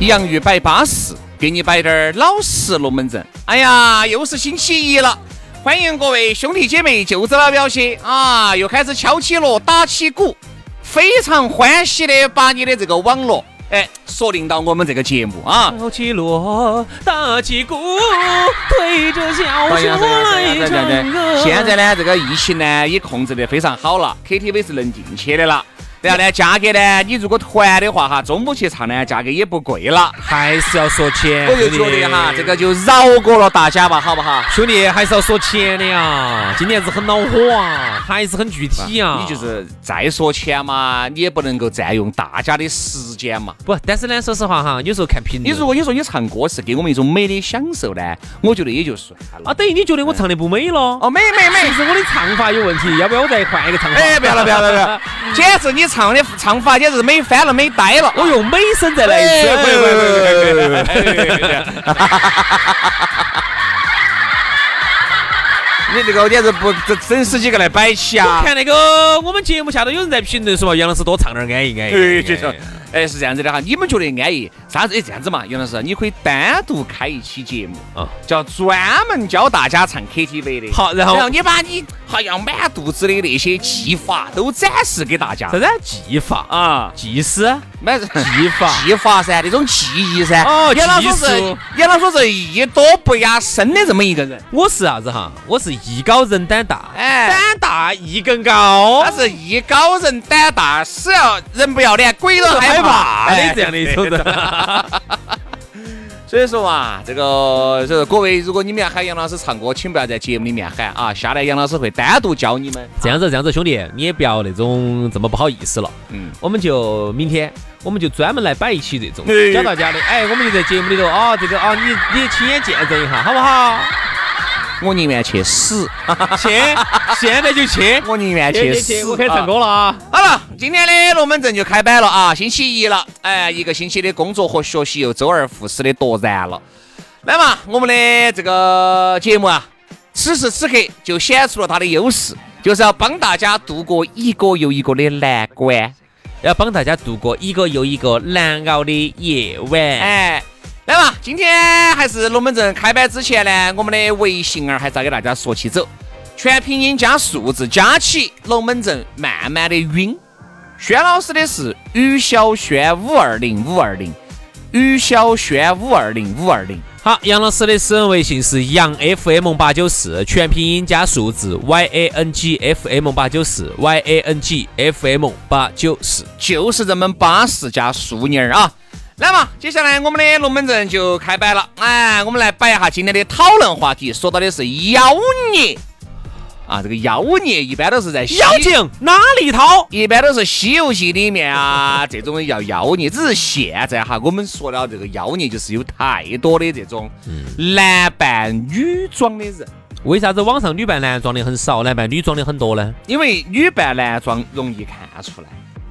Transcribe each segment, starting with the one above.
洋芋摆巴适，给你摆点儿老实龙门阵。哎呀，又是星期一了，欢迎各位兄弟姐妹、舅子老表些啊，又开始敲起锣、打起鼓，非常欢喜的把你的这个网络哎锁定到我们这个节目啊。敲起锣，打起鼓，对着小哎呀说来唱歌。现在呢，这个疫情呢也控制得非常好了，KTV 是能进去的了。然后呢，价格呢，你如果团的话哈，中午去唱呢，价格也不贵了。还是要说钱，我就觉得哈，这个就饶过了大家吧，好不好？兄弟还是要说钱的呀。今年子很恼火啊，还是很具体啊。你就是再说钱嘛，你也不能够占用大家的时间嘛。不，但是呢，说实话哈，有时候看评论。你如果你说你唱歌是给我们一种美的享受呢，我觉得也就算了。啊，等于你觉得我唱的不美了？哦，美美美是我的唱法有问题？要不要我再换一个唱法？哎，不要了，不要了，不要了！简直你唱的唱法简直美翻了，美呆了。我用美声再来一次。哎不不不不不不你这个简直不整整十几个来摆起啊！看那个我们节目下头有人在评论说嘛杨老师多唱点儿安逸安逸。对，就是，哎，是这样子的哈。你们觉得安逸？啥子？哎，这样子嘛，杨老师，你可以单独开一期节目啊叫专门教大家唱 KTV 的。好然后然后你把你好像满肚子的那些技法都展示给大家啥子技法？啊，技师？满技法 技法噻，那种技艺噻。哦杨老师是杨老师是艺多不压身的这么一个人，我是啥子哈？我是艺高人胆大，哎胆大艺更高。他是艺高人胆大，是要人不要脸，鬼都害怕 的这样的一种人。所以说嘛，这个就是各位，如果你们要喊杨老师唱歌，请不要在节目里面喊啊，下来杨老师会单独教你们。这样子，这样子，兄弟，你也不要那种这么不好意思了。嗯，我们就明天，我们就专门来摆一期这种哎教大家的。哎，我们就在节目里头啊，这个啊，你你亲眼见证一下，好不好？我宁愿去死，去，现在就去。我宁愿去死。我开始唱歌啊。了啊！好了，今天的龙门阵就开摆了啊，星期一了，哎，一个星期的工作和学习又周而复始的夺燃了。来嘛，我们的这个节目啊，此时此刻就显出了它的优势，就是要帮大家度过一个又一个的难关。要帮大家度过一个又一个难熬的夜晚。哎，来嘛，今天还是龙门阵开摆之前呢，我们的微信儿还是要给大家说起走，全拼音加数字加起，龙门阵慢慢的晕。轩老师的是于小轩五二零五二零，于小轩五二零五二零。好，杨老师的私人微信是杨 FM 八九四，全拼音加数字 Y A N G F M 八九四 Y A N G F M 八九四。就是这么巴适加淑妮儿啊！来嘛，接下来我们的龙门阵就开摆了。哎，我们来摆一下今天的讨论话题，说到的是妖孽啊。这个妖孽一般都是在西妖精哪里掏？一般都是《西游记》里面啊，这种叫妖孽。只是现在哈，我们说了这个妖孽，就是有太多的这种男扮女装的人，为啥子网上女扮男装的很少，男扮女装的很多呢？因为女扮男装容易看出来。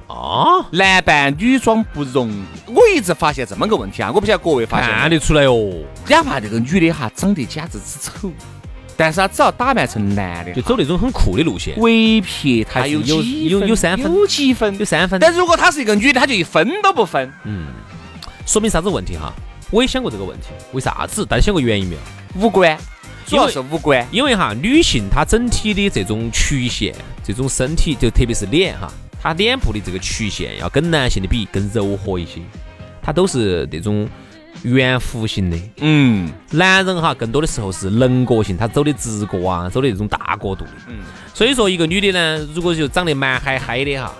啊，男扮女装不容易，我一直发现这么个问题啊，我不晓得各位发现看得出来哦，哪怕这个女的哈长得简直之丑，但是她只要打扮成男的，就走那种很酷的路线，唯撇她有有几有分有三分有几分有。三分。但如果她是一个女的，她就一分都不分。嗯说明啥子问题哈？我也想过这个问题，为啥子？大家想过原因没有？五官，主要是五官。因为哈，女性她整体的这种曲线，这种身体，就特别是脸哈，她脸部的这个曲线要跟男性的比更柔和一些，她都是那种圆弧形的。嗯，男人哈，更多的时候是棱角形，他走的直角啊，走的那种大角度的。嗯，所以说一个女的呢，如果就长得蛮嗨嗨的哈，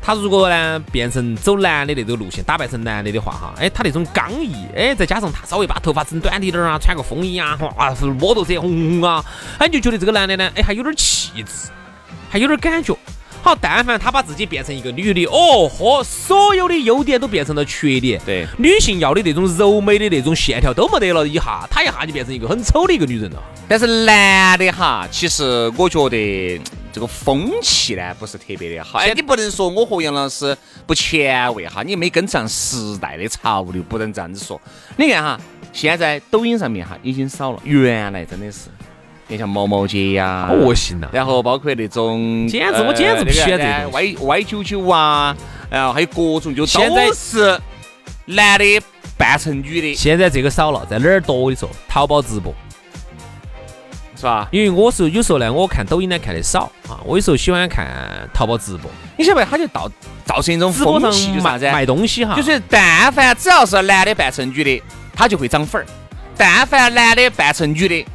她如果呢变成走男的那种路线，打扮成男的的话哈，哎，她那种刚毅，哎，再加上她稍微把头发整短一点儿啊，穿个风衣啊，哇，是摩托车轰轰啊，哎，你就觉得这个男的呢，哎，还有点气质，还有点感觉。好，但凡他把自己变成一个女的，哦嚯，所有的优点都变成了缺点。对女性要的那种柔美的那种线条都没得了，一下她一下就变成一个很丑的一个女人了。但是男的哈，其实我觉得这个风气呢不是特别的好。哎，你不能说我和杨老师不前卫哈，你没跟上时代的潮流，不能这样子说。你看哈，现在抖音上面哈已经少了，原来真的是。你像毛毛姐呀，恶心呐！然后包括那种，简直我简直不喜欢这种歪歪九九啊，然后还有各种就现在是男的扮成女的。现在这个少了，在哪儿多？我跟你说，淘宝直播是吧？因为我是有时候呢，我看抖音呢看的少啊，我有时候喜欢看淘宝直播。你晓得不？他就造造成一种风气，就是啥子？卖东西哈，就是但凡只要是男的扮成女的，他就会涨粉儿；但凡男的扮成女的。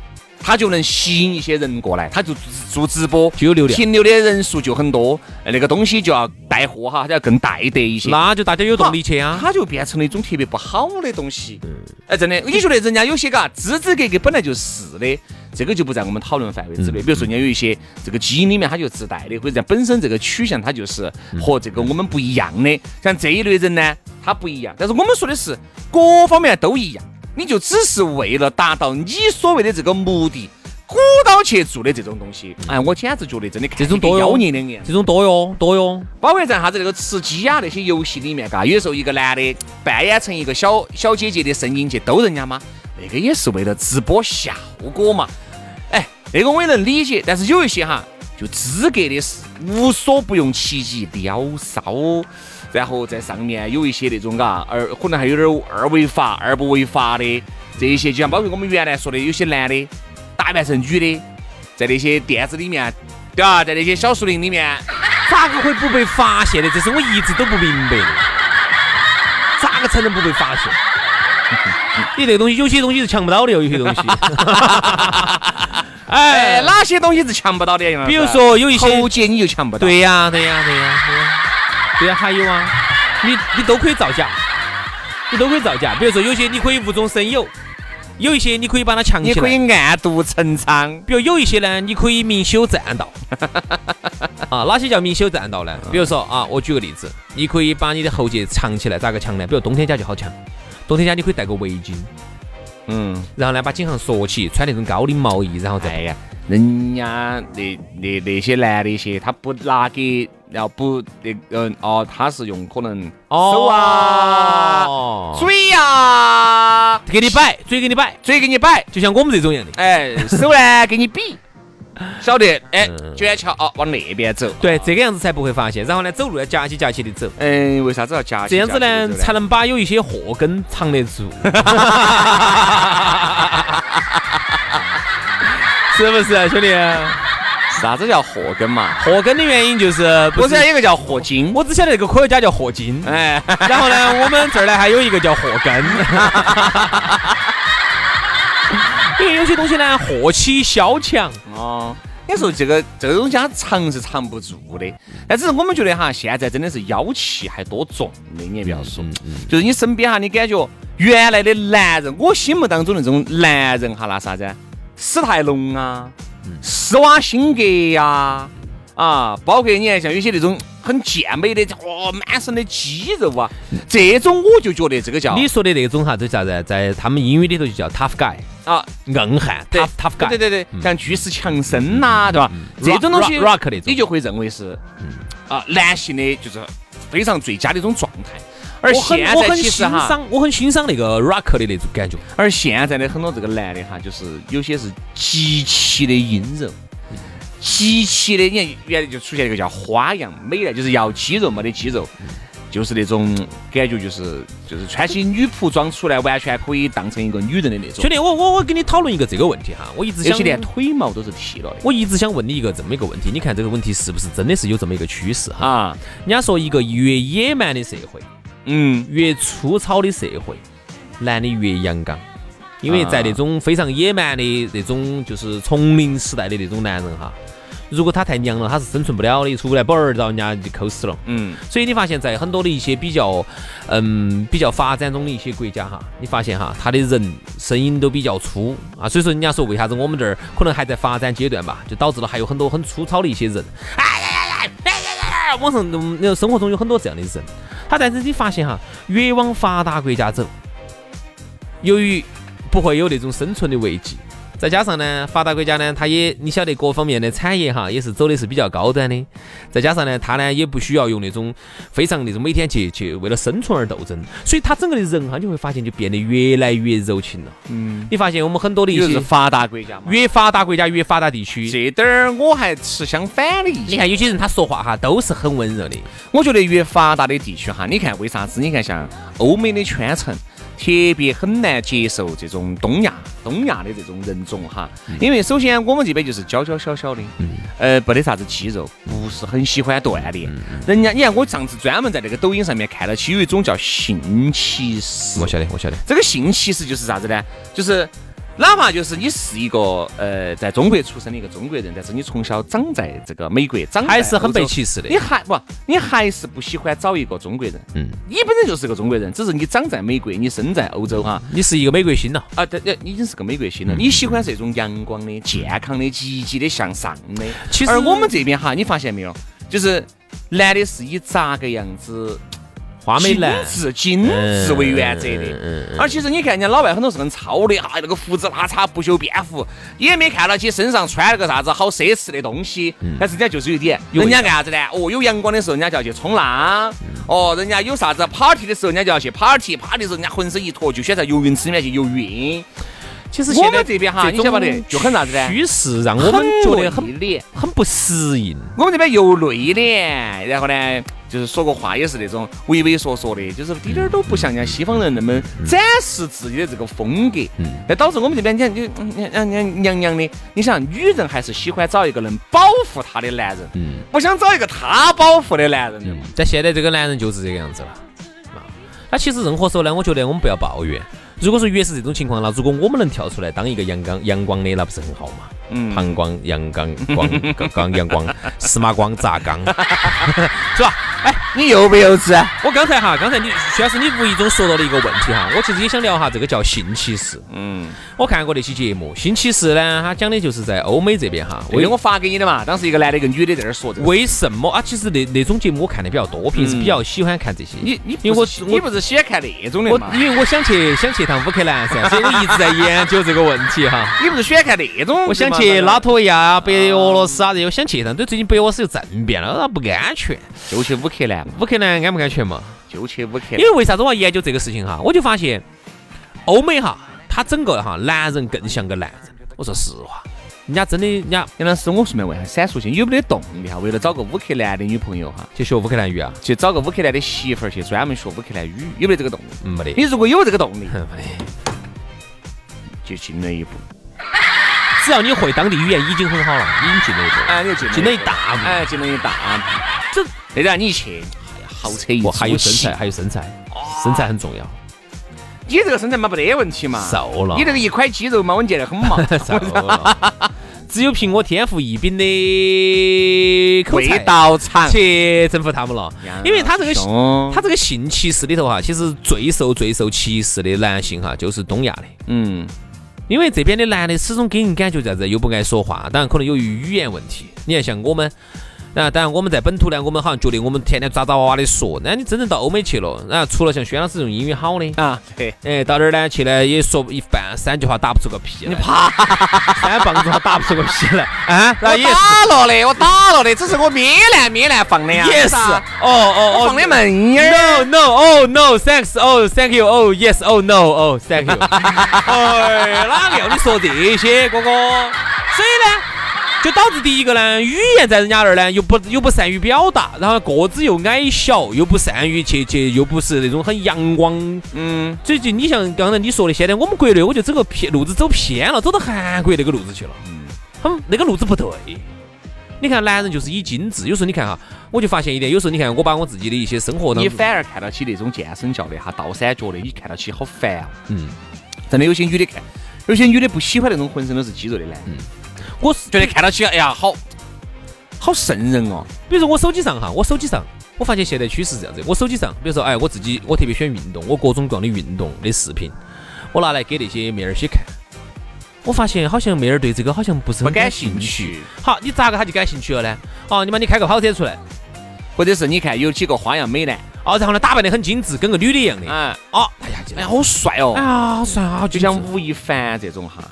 他就能吸引一些人过来，他就做直播就有流量，停留的人数就很多，那个东西就要带货哈，就要更带得一些，那就大家有动力去啊。他就变成了一种特别不好的东西。哎，真的，你觉得人家有些嘎，支支格格本来就是的，这个就不在我们讨论范围之内。比如说，人家有一些这个基因里面它就自带的，或者本身这个取向它就是和这个我们不一样的。像这一类人呢，他不一样，但是我们说的是各方面都一样。你就只是为了达到你所谓的这个目的，鼓捣去做的这种东西，哎，我简直觉得真的这种多妖孽的眼，这种多哟多哟。包括在啥子那个吃鸡啊那些游戏里面，嘎，有时候一个男的扮演成一个小小姐姐的声音去逗人家吗？那个也是为了直播效果嘛。哎，那个我也能理解，但是有一些哈，就资格的是无所不用其极，撩骚。然后在上面有一些那种嘎，二可能还有点二违法、二不违法的这一些，就像包括我们原来说的，有些男的打扮成女的，在那些店子里面，对吧？在那些小树林里面，咋个会不被发现的？这是我一直都不明白的。咋个才能不被发现？你这个东西，有些东西是抢不到的，有些东西。哎，哪些东西是抢不到的？比如说有一些喉结你就抢不到。对呀，对呀，对呀，对呀。对呀，还有啊，你你都可以造假，你都可以造假。比如说有些你可以无中生有，有一些你可以把它强起来，你可以暗度陈仓。比如有一些呢，你可以明修栈道。啊，哪些叫明修栈道呢？比如说啊，我举个例子，你可以把你的喉结藏起来，咋个藏呢？比如冬天家就好藏，冬天家你可以戴个围巾，嗯，然后呢把颈项缩起，穿那种高领毛衣，然后再呀，人家那那那些男的些，他不拿给。要不那个哦，他是用可能手啊、嘴呀给你摆，嘴给你摆，嘴给你摆，就像我们这种样的。哎，手呢给你比，晓得？哎，卷桥哦，往那边走。对，这个样子才不会发现。然后呢，走路要夹起夹起的走。嗯，为啥子要夹？这样子呢，才能把有一些祸根藏得住。是不是啊，兄弟？啥子叫祸根嘛？祸根的原因就是，我知道有个叫霍金，我只晓得那个科学家叫霍金。哎，然后呢，我们这儿呢还有一个叫祸根。因为有些东西呢，祸起萧墙。啊，你说这个这个东西它藏是藏不住的，但只是我们觉得哈，现在真的是妖气还多重的，你也不要说，就是你身边哈，你感觉原来的男人，我心目当中那种男人哈，那啥子？史泰龙啊。施瓦辛格呀，啊，包括你看像有些那种很健美的，哇，满身的肌肉啊，这种我就觉得这个叫你说的那种哈，这叫在在他们英语里头就叫 tough guy 啊，硬汉，tough tough guy，对对对，像巨石强森呐，对吧？这种东西，rock 那种，你就会认为是，啊，男性的就是非常最佳的一种状态。而现在其实哈，我很欣赏那个 rock 的那种感觉。而现在的很多这个男的哈，就是有些是极其的阴柔，极其的，你看原来就出现一个叫花样美男，就是要肌肉没得肌肉，就是那种感觉，就是就是穿起女仆装出来，完全可以当成一个女人的那种兄。弟，我我我跟你讨论一个这个问题哈，我一直想连腿毛都是剃了的我一直想问你一个这么一个问题，你看这个问题是不是真的是有这么一个趋势哈？啊，人家说一个越野蛮的社会，嗯，越粗糙的社会，男的越阳刚。因为在那种非常野蛮的那种就是丛林时代的那种男人哈，如果他太娘了，他是生存不了的，出不来本儿，然后人家就抠死了。嗯，所以你发现，在很多的一些比较，嗯，比较发展中的一些国家哈，你发现哈，他的人声音都比较粗啊。所以说，人家说为啥子我们这儿可能还在发展阶段吧，就导致了还有很多很粗糙的一些人。哎呀呀呀！哎呀呀呀！网上那生活中有很多这样的人，他但是你发现哈，越往发达国家走，由于不会有那种生存的危机。再加上呢，发达国家呢，它也你晓得各方面的产业哈，也是走的是比较高端的。再加上呢，它呢也不需要用那种非常那种每天去去为了生存而斗争，所以它整个的人哈，你会发现就变得越来越柔情了。嗯，你发现我们很多的一些发达国家嘛。越发达国家越发达地区，这点儿我还持相反的意见。你看有些人他说话哈都是很温柔的。我觉得越发达的地区哈，你看为啥子？你看像欧美的圈层。特别很难接受这种东亚东亚的这种人种哈，因为首先我们这边就是娇娇小小的，呃，没得啥子肌肉，不是很喜欢锻炼。人家你看我上次专门在那个抖音上面看到起有一种叫性歧视，我晓得，我晓得。这个性歧视就是啥子呢？就是哪怕就是你是一个呃在中国出生的一个中国人，但是你从小长在这个美国，长还是很被歧视的你还不，你还是不喜欢找一个中国人。嗯，你本身就是个中国人，只是你长在美国，你生在欧洲哈。你是一个美国心了，啊，对对，你已经是个美国心了。你喜欢这种阳光的、健康的、积极的、向上的。其实而我们这边哈，你发现没有，就是男的是以咋个样子花美男精致、精致为原则的。而其实你看人家老外很多是很糙的哈，那个胡子拉碴、不修边幅，也没看到起身上穿了个啥子好奢侈的东西。但是人家就是有一点，人家干啥子呢？哦，有阳光的时候，人家就要去冲浪。哦，人家有啥子 party 的时候，人家就要去 party，party 的时候，人家浑身一坨就选在游泳池里面去游泳。其实现在们这边哈，你晓不晓得就很啥子呢？趋势让我们觉得很。很不适应。我们这边又内敛，然后呢，就是说个话也是那种畏畏缩缩的，就是滴点儿都不像人家西方人那么展示自己的这个风格。嗯，那导致我们这边你看，就嗯嗯嗯娘娘的。你想，女人还是喜欢找一个能保护她的男人，嗯，不想找一个她保护的男人的嘛。但现在这个男人就是这个样子了。啊，那其实任何时候呢，我觉得我们不要抱怨。如果说越是这种情况，那如果我们能跳出来当一个阳刚阳光的，那不是很好吗？嗯膀胱阳刚光刚刚阳光，司马光砸缸，是吧？哎，你幼不幼稚？我刚才哈，刚才你虽然是你无意中说到了一个问题哈，我其实也想聊哈，这个叫性歧视。嗯，我看过那期节目，性歧视呢，他讲的就是在欧美这边哈，为我发给你的嘛，当时一个男的，一个女的在那儿说这个。为什么啊？其实那那种节目我看的比较多，平时比较喜欢看这些。你你因为我不是你不是喜欢看那种的我嘛？因为我想去想去趟乌克兰噻，所以我一直在研究这个问题哈。你不是喜欢看那种？我想去拉脱维亚、白俄罗斯啊这些，我想去一趟。都，最近白俄罗斯又政变了，那不安全。就去乌克兰嘛，乌克兰安不安全嘛？就去乌克兰因。为为啥子我要研究这个事情哈？我就发现欧美哈，他整个哈男人更像个男人。我说实话，人家真的，人家杨老师，我顺便问下，闪烁性有没得动力哈？为了找个乌克兰的女朋友哈，去学乌克兰语啊？去找个乌克兰的媳妇儿去专门学乌克兰语，有没得这个动力？嗯，没得。你如果有这个动力，没得。就进了一步。只要你会当地语言，已经很好了，已经进了一步。哎，你就进进了一大步哎，进了一大步。这那让你去，哎呀，豪车一我还有身材，还有身材，身材很重要。你这个身材嘛，没得问题嘛。瘦了你这个一块肌肉嘛，稳健得很嘛。瘦了。只有凭我天赋异禀的 口味才道长。去征服他们了，因为他这个他这个性歧视里头哈，其实最受最受歧视的男性哈，就是东亚的。嗯，因为这边的男的始终给人感觉啥子，又不爱说话，当然可能由于语言问题。你看像我们，啊，当然我们在本土呢，我们好像觉得我们天天抓抓娃娃的说，那你真正到欧美去了，然后除了像轩老师这种英语好的，啊，对。哎，到那儿呢去呢也说一半三句话打不出个屁来，你 怕三棒子话打不出个屁来啊？那我也是打了的，我打了的，只是我咩烂咩烂放的呀。也是，哦哦哦，放的闷眼儿。No no oh no thanks oh thank you oh yes oh no oh thank you。哎，哪个要你说这些，哥哥？所以呢，就导致第一个呢，语言在人家那儿呢又不又不善于表达，然后个子又矮小，又不善于去去，又不是那种很阳光。嗯，所以就你像刚才你说的，现在我们国内我觉得整个偏路子走偏了，走到韩国那个路子去了。嗯，他们那个路子不对。你看，男人就是以精致。有时候你看哈，我就发现一点，有时候你看我把我自己的一些生活，你反而看到起那种健身教练哈，倒三角的，你看到起好烦啊。嗯，真的有些女的看，有些女的不喜欢那种浑身都是肌肉的男。嗯，我是觉得看到起，哎呀，好。好瘆人哦！比如说我手机上哈，我手机上，我发现现在趋势是这样子。我手机上，比如说哎，我自己我特别喜欢运动，我各种各样的运动的视频，我拿来给那些妹儿些看。我发现好像妹儿对这个好像不是很感兴趣。好，你咋个他就感兴趣了呢？哦，你把你开个跑车出来，或者是你看有几个花样美男，哦，然后呢打扮得很精致，跟个女的一样的。嗯，哦，哎呀，哎呀，好帅哦！哎呀，好帅啊！就像吴亦凡这种哈。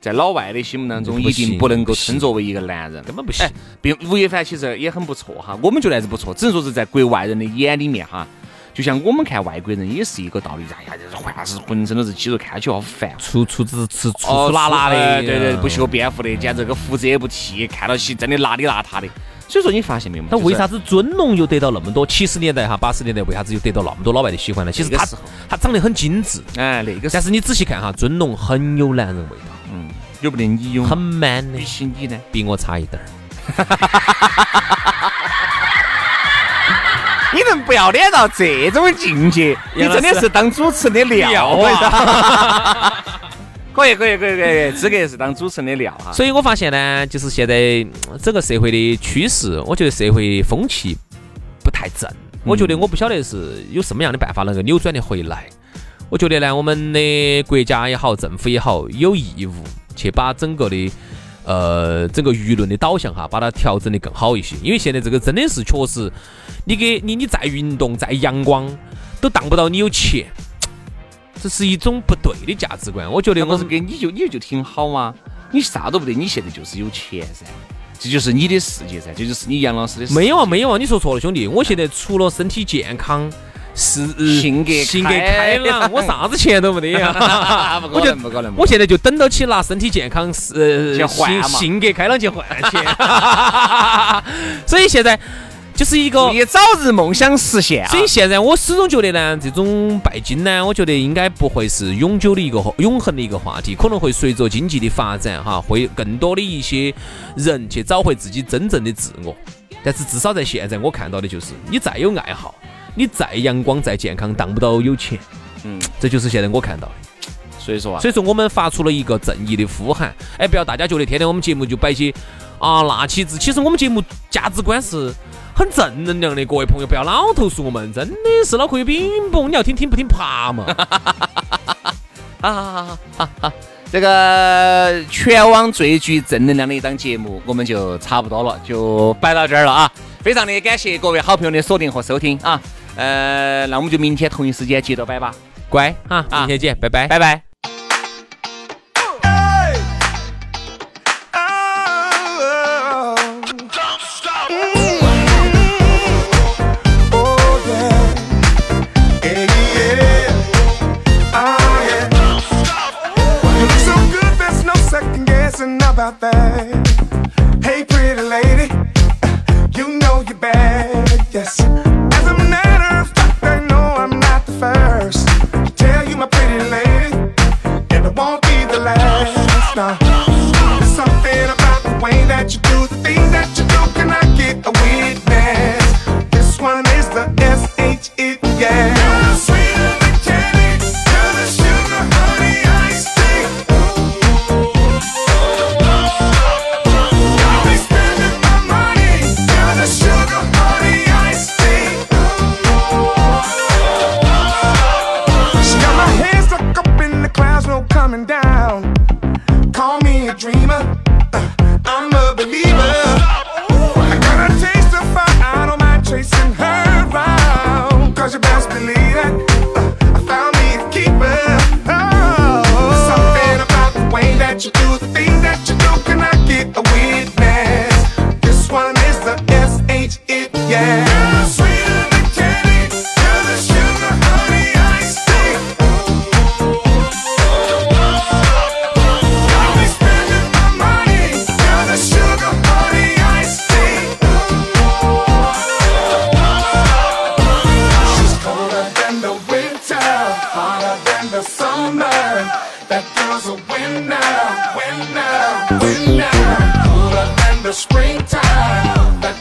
在老外的心目当中，一定不能够称作为一个男人，根本不行。并吴亦凡其实也很不错哈，我们觉得还是不错，只能说是在国外人的眼里面哈，就像我们看外国人也是一个道理。哎呀，就是浑是浑身都是肌肉，看起好烦，粗粗子吃粗粗拉拉的，对对，不修边幅的，简直个胡子也不剃，看到起真的邋里邋遢的。所以说你发现没有？那为啥子尊龙又得到那么多？七十年代哈，八十年代为啥子又得到那么多老外的喜欢呢？其实他他长得很精致，哎，那个。但是你仔细看哈，尊龙很有男人味道，嗯。有不得你有很 man 的，比起你呢，比我差一点儿。你能不要脸到这种境界？你真的是当主持人的料啊！可以可以可以可以，资格是当主持人的料哈！所以我发现呢，就是现在整个社会的趋势，我觉得社会风气不太正。我觉得我不晓得是有什么样的办法能够扭转的回来。我觉得呢，我们的国家也好，政府也好，有义务。去把整个的呃整个舆论的导向哈，把它调整的更好一些。因为现在这个真的是确实，你给你你再运动再阳光，都当不到你有钱，这是一种不对的价值观。我觉得我是给你就你就挺好吗？你啥都不得，你现在就是有钱噻，这就是你的世界噻，这就是你杨老师的。没有啊，没有啊，你说错了，兄弟。我现在除了身体健康。是性格性格开朗，我啥子钱都没得呀！我就不可能，我现在就等到起拿身体健康是性性格开朗去换钱。所以现在就是一个你早日梦想实现。所以现在我始终觉得呢，这种拜金呢，我觉得应该不会是永久的一个永恒的一个话题，可能会随着经济的发展哈，会更多的一些人去找回自己真正的自我。但是至少在现在，我看到的就是你再有爱好。你再阳光再健康，当不到有钱，嗯，这就是现在我看到的。所以说啊，所以说我们发出了一个正义的呼喊，哎，不要大家觉得天天我们节目就摆些啊那气质，其实我们节目价值观是很正能量的。各位朋友不要老投诉我们，真的是脑壳有冰崩，你要听听不听爬嘛。这个全网最具正能量的一档节目，我们就差不多了，就摆到这儿了啊！非常的感谢各位好朋友的锁定和收听啊！呃，那我们就明天同一时间接着摆吧，乖哈，明天见，拜拜，拜拜。the springtime.